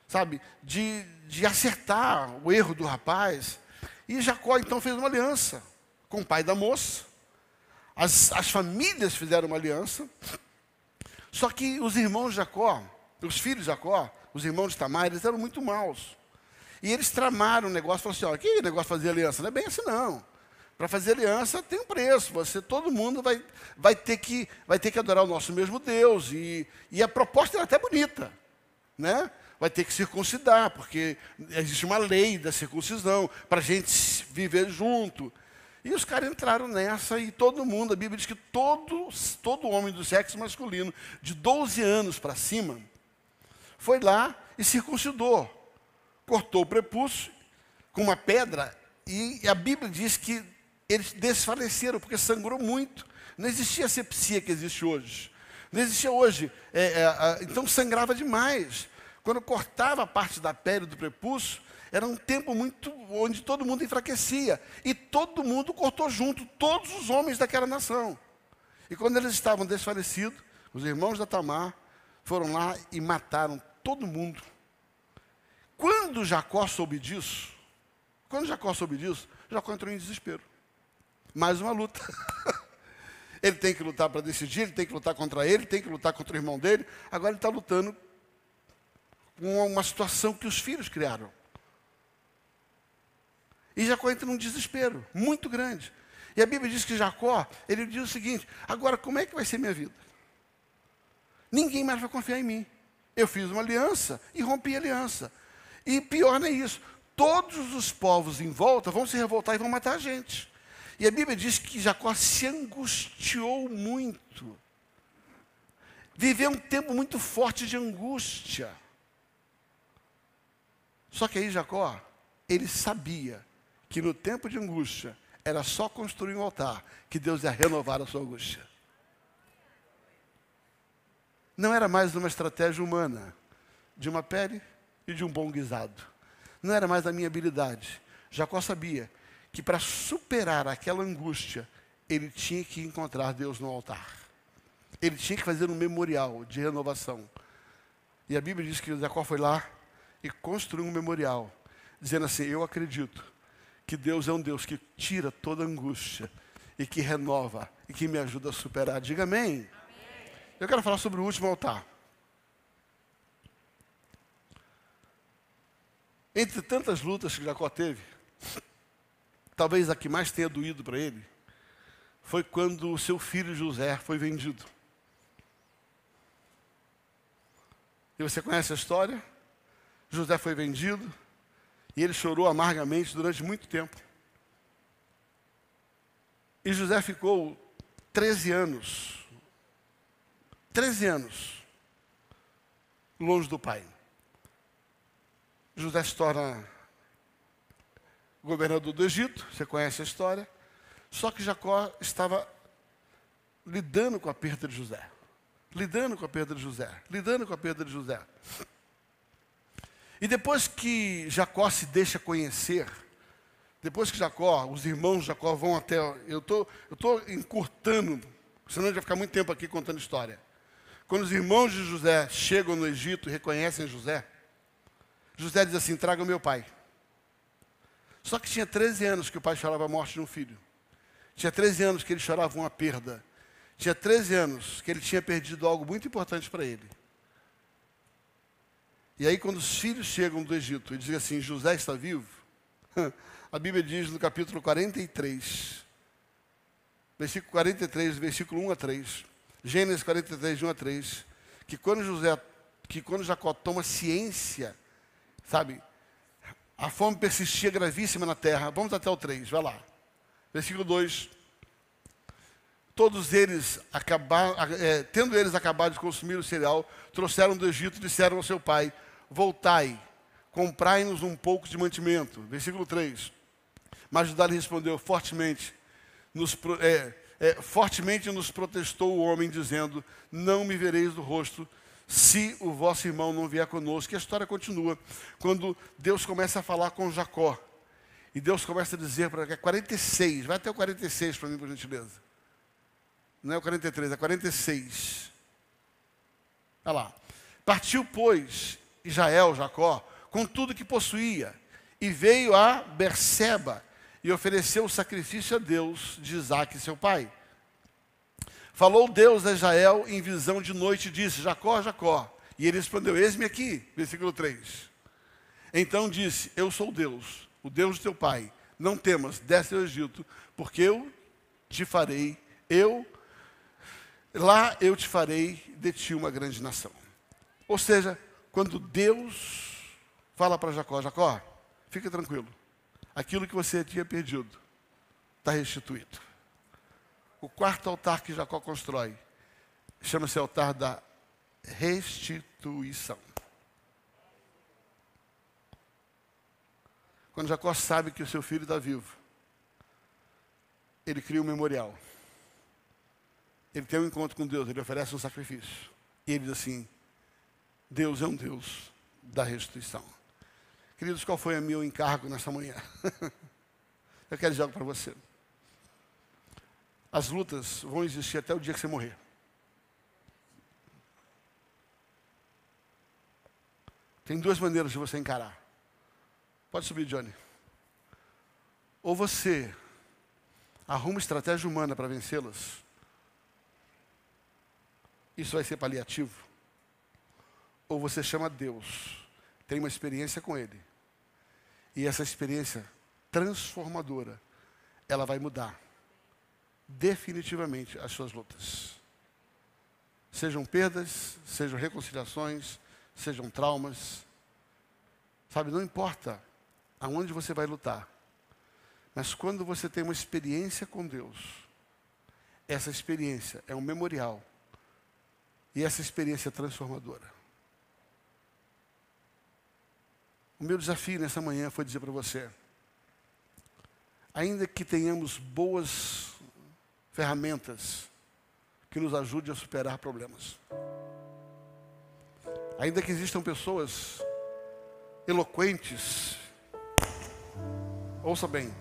sabe, de, de acertar o erro do rapaz. E Jacó então fez uma aliança com o pai da moça. As, as famílias fizeram uma aliança. Só que os irmãos de Jacó, os filhos de Jacó, os irmãos de Tamar, eles eram muito maus. E eles tramaram o negócio, falaram assim, ó, que negócio de fazer aliança? Não é bem assim não. Para fazer aliança tem um preço. Você, todo mundo vai, vai, ter, que, vai ter que adorar o nosso mesmo Deus. E, e a proposta é até bonita. Né? Vai ter que circuncidar, porque existe uma lei da circuncisão para a gente viver junto. E os caras entraram nessa e todo mundo, a Bíblia diz que todo, todo homem do sexo masculino, de 12 anos para cima, foi lá e circuncidou. Cortou o prepúcio com uma pedra e a Bíblia diz que eles desfaleceram porque sangrou muito. Não existia a sepsia que existe hoje. Não existia hoje. É, é, então sangrava demais. Quando cortava a parte da pele do prepúcio, era um tempo muito onde todo mundo enfraquecia. E todo mundo cortou junto, todos os homens daquela nação. E quando eles estavam desfalecidos, os irmãos da Tamar foram lá e mataram todo mundo. Quando Jacó soube disso, quando Jacó soube disso, Jacó entrou em desespero mais uma luta. ele tem que lutar para decidir, ele tem que lutar contra ele, tem que lutar contra o irmão dele. Agora ele está lutando com uma situação que os filhos criaram. E Jacó entra num desespero muito grande. E a Bíblia diz que Jacó, ele diz o seguinte: agora como é que vai ser minha vida? Ninguém mais vai confiar em mim. Eu fiz uma aliança e rompi a aliança. E pior não é isso: todos os povos em volta vão se revoltar e vão matar a gente. E a Bíblia diz que Jacó se angustiou muito. Viveu um tempo muito forte de angústia. Só que aí Jacó, ele sabia que no tempo de angústia era só construir um altar que Deus ia renovar a sua angústia. Não era mais uma estratégia humana de uma pele e de um bom guisado. Não era mais a minha habilidade. Jacó sabia que para superar aquela angústia, ele tinha que encontrar Deus no altar. Ele tinha que fazer um memorial de renovação. E a Bíblia diz que Jacó foi lá e construiu um memorial, dizendo assim: Eu acredito que Deus é um Deus que tira toda angústia e que renova e que me ajuda a superar. Diga amém. amém. Eu quero falar sobre o último altar. Entre tantas lutas que Jacó teve, talvez a que mais tenha doído para ele, foi quando o seu filho José foi vendido. E você conhece a história? José foi vendido e ele chorou amargamente durante muito tempo. E José ficou 13 anos, 13 anos, longe do pai. José se torna governador do Egito, você conhece a história. Só que Jacó estava lidando com a perda de José. Lidando com a perda de José. Lidando com a perda de José. E depois que Jacó se deixa conhecer, depois que Jacó, os irmãos de Jacó vão até. Eu tô, estou encurtando, senão a gente vai ficar muito tempo aqui contando história. Quando os irmãos de José chegam no Egito e reconhecem José, José diz assim: traga o meu pai. Só que tinha 13 anos que o pai chorava a morte de um filho. Tinha 13 anos que ele chorava uma perda. tinha 13 anos, que ele tinha perdido algo muito importante para ele. E aí, quando os filhos chegam do Egito e dizem assim: José está vivo, a Bíblia diz no capítulo 43, versículo 43, versículo 1 a 3, Gênesis 43, de 1 a 3, que quando José, que quando Jacó toma ciência, sabe, a fome persistia gravíssima na terra. Vamos até o 3, vai lá. Versículo 2. Todos eles, acabar, é, tendo eles acabado de consumir o cereal, trouxeram do Egito e disseram ao seu pai: Voltai, comprai-nos um pouco de mantimento. Versículo 3. Mas Judá lhe respondeu fortemente: nos, é, é, fortemente nos protestou o homem, dizendo: Não me vereis do rosto, se o vosso irmão não vier conosco. E a história continua. Quando Deus começa a falar com Jacó, e Deus começa a dizer para é 46, vai até o 46 para mim, por gentileza. Não é o 43, é 46. Olha lá. Partiu, pois, Israel, Jacó, com tudo que possuía, e veio a Berseba, e ofereceu o sacrifício a Deus de Isaac, seu pai. Falou Deus a Israel em visão de noite e disse: Jacó, Jacó. E ele respondeu: Eis-me aqui, versículo 3. Então disse: Eu sou Deus, o Deus de teu pai. Não temas, desce ao Egito, porque eu te farei, eu, lá eu te farei de ti uma grande nação. Ou seja, quando Deus fala para Jacó: Jacó, fica tranquilo, aquilo que você tinha perdido está restituído. O quarto altar que Jacó constrói chama-se altar da restituição. Quando Jacó sabe que o seu filho está vivo, ele cria um memorial. Ele tem um encontro com Deus, ele oferece um sacrifício. E ele diz assim: Deus é um Deus da restituição. Queridos, qual foi o meu encargo nessa manhã? Eu quero dizer algo para você. As lutas vão existir até o dia que você morrer. Tem duas maneiras de você encarar. Pode subir, Johnny. Ou você arruma estratégia humana para vencê-las. Isso vai ser paliativo. Ou você chama Deus, tem uma experiência com Ele e essa experiência transformadora, ela vai mudar definitivamente as suas lutas. Sejam perdas, sejam reconciliações, sejam traumas. Sabe, não importa aonde você vai lutar. Mas quando você tem uma experiência com Deus, essa experiência é um memorial. E essa experiência é transformadora. O meu desafio nessa manhã foi dizer para você: ainda que tenhamos boas ferramentas que nos ajudem a superar problemas, ainda que existam pessoas eloquentes, ouça bem,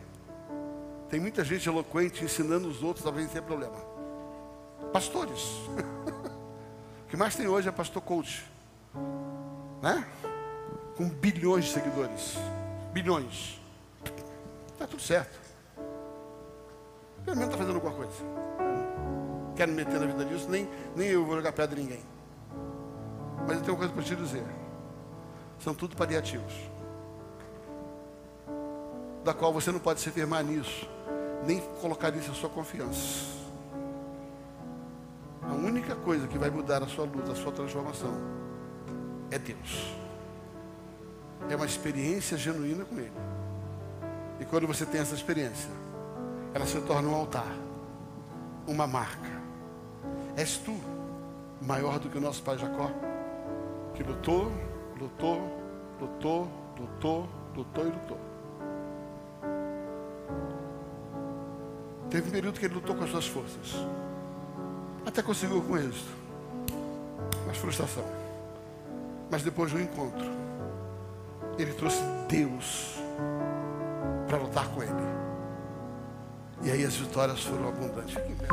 tem muita gente eloquente ensinando os outros a vencer problema. Pastores. o que mais tem hoje é pastor coach. Né? Com bilhões de seguidores. Bilhões. Está tudo certo. Pelo menos está fazendo alguma coisa. quero me meter na vida disso, nem, nem eu vou jogar pedra em ninguém. Mas eu tenho uma coisa para te dizer. São tudo paliativos. Da qual você não pode se firmar nisso, nem colocar nisso a sua confiança. A única coisa que vai mudar a sua luta, a sua transformação, é Deus é uma experiência genuína com Ele. E quando você tem essa experiência, ela se torna um altar, uma marca. És tu maior do que o nosso pai Jacó, que lutou, lutou, lutou, lutou, lutou e lutou. Teve um período que ele lutou com as suas forças. Até conseguiu com êxito. Mas frustração. Mas depois do encontro, ele trouxe Deus para lutar com ele. E aí as vitórias foram abundantes. Fique em pé.